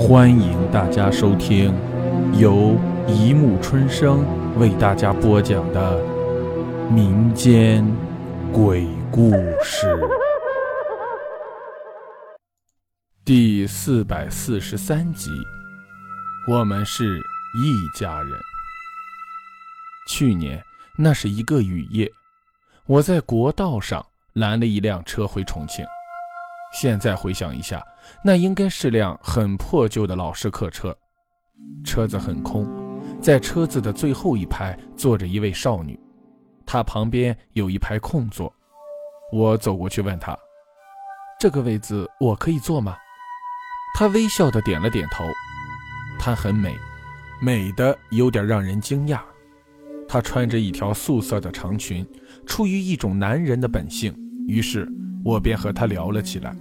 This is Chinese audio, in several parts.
欢迎大家收听由一木春生为大家播讲的民间鬼故事第四百四十三集。我们是一家人。去年那是一个雨夜，我在国道上拦了一辆车回重庆。现在回想一下，那应该是辆很破旧的老式客车，车子很空，在车子的最后一排坐着一位少女，她旁边有一排空座。我走过去问她：“这个位子我可以坐吗？”她微笑的点了点头。她很美，美的有点让人惊讶。她穿着一条素色的长裙，出于一种男人的本性，于是。我便和他聊了起来，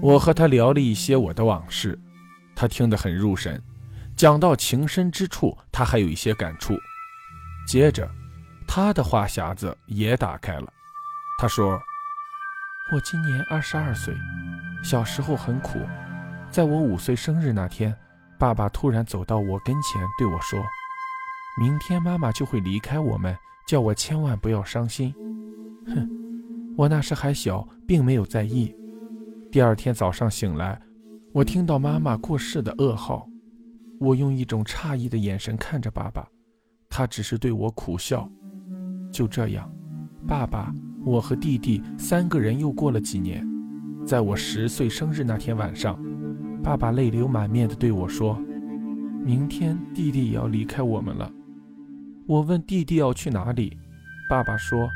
我和他聊了一些我的往事，他听得很入神。讲到情深之处，他还有一些感触。接着，他的话匣子也打开了。他说：“我今年二十二岁，小时候很苦。在我五岁生日那天，爸爸突然走到我跟前对我说：‘明天妈妈就会离开我们，叫我千万不要伤心。’哼。”我那时还小，并没有在意。第二天早上醒来，我听到妈妈过世的噩耗。我用一种诧异的眼神看着爸爸，他只是对我苦笑。就这样，爸爸、我和弟弟三个人又过了几年。在我十岁生日那天晚上，爸爸泪流满面地对我说：“明天弟弟也要离开我们了。”我问弟弟要去哪里，爸爸说。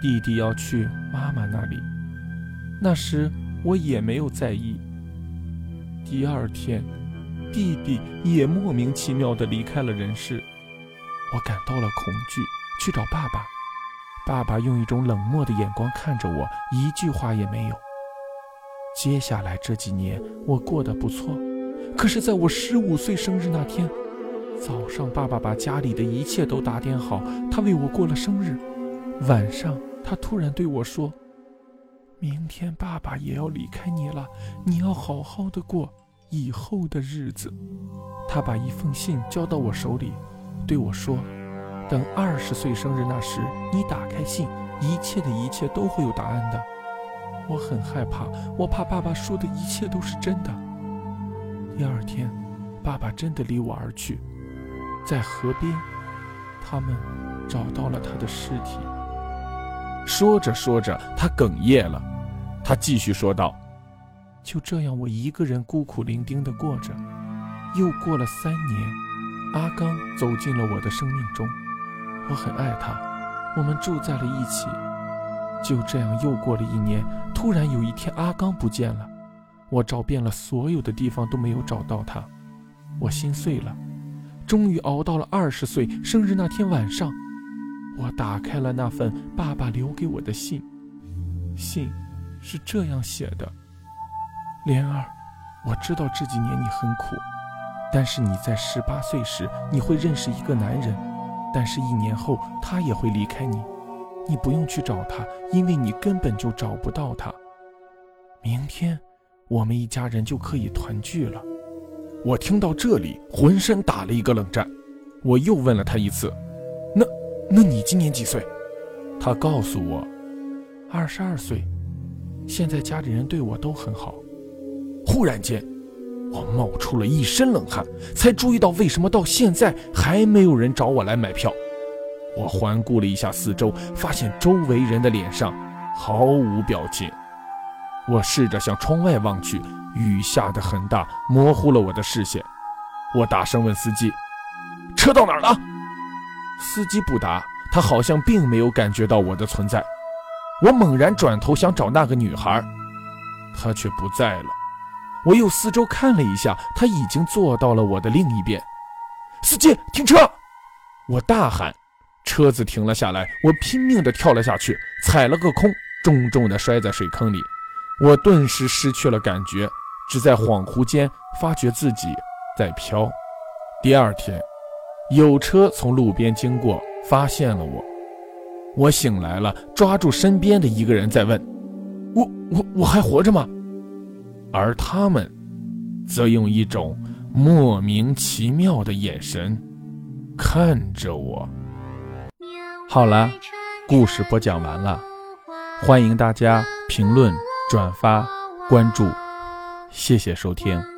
弟弟要去妈妈那里，那时我也没有在意。第二天，弟弟也莫名其妙地离开了人世，我感到了恐惧，去找爸爸。爸爸用一种冷漠的眼光看着我，一句话也没有。接下来这几年我过得不错，可是在我十五岁生日那天，早上爸爸把家里的一切都打点好，他为我过了生日，晚上。他突然对我说：“明天爸爸也要离开你了，你要好好的过以后的日子。”他把一封信交到我手里，对我说：“等二十岁生日那时，你打开信，一切的一切都会有答案的。”我很害怕，我怕爸爸说的一切都是真的。第二天，爸爸真的离我而去，在河边，他们找到了他的尸体。说着说着，他哽咽了。他继续说道：“就这样，我一个人孤苦伶仃地过着。又过了三年，阿刚走进了我的生命中。我很爱他，我们住在了一起。就这样，又过了一年。突然有一天，阿刚不见了。我找遍了所有的地方，都没有找到他。我心碎了。终于熬到了二十岁生日那天晚上。”我打开了那份爸爸留给我的信，信是这样写的：“莲儿，我知道这几年你很苦，但是你在十八岁时你会认识一个男人，但是一年后他也会离开你，你不用去找他，因为你根本就找不到他。明天我们一家人就可以团聚了。”我听到这里，浑身打了一个冷战。我又问了他一次。那你今年几岁？他告诉我，二十二岁。现在家里人对我都很好。忽然间，我冒出了一身冷汗，才注意到为什么到现在还没有人找我来买票。我环顾了一下四周，发现周围人的脸上毫无表情。我试着向窗外望去，雨下得很大，模糊了我的视线。我大声问司机：“车到哪儿了？”司机不答，他好像并没有感觉到我的存在。我猛然转头想找那个女孩，她却不在了。我又四周看了一下，她已经坐到了我的另一边。司机，停车！我大喊，车子停了下来。我拼命地跳了下去，踩了个空，重重地摔在水坑里。我顿时失去了感觉，只在恍惚间发觉自己在飘。第二天。有车从路边经过，发现了我。我醒来了，抓住身边的一个人在问：“我我我还活着吗？”而他们则用一种莫名其妙的眼神看着我。好了，故事播讲完了，欢迎大家评论、转发、关注，谢谢收听。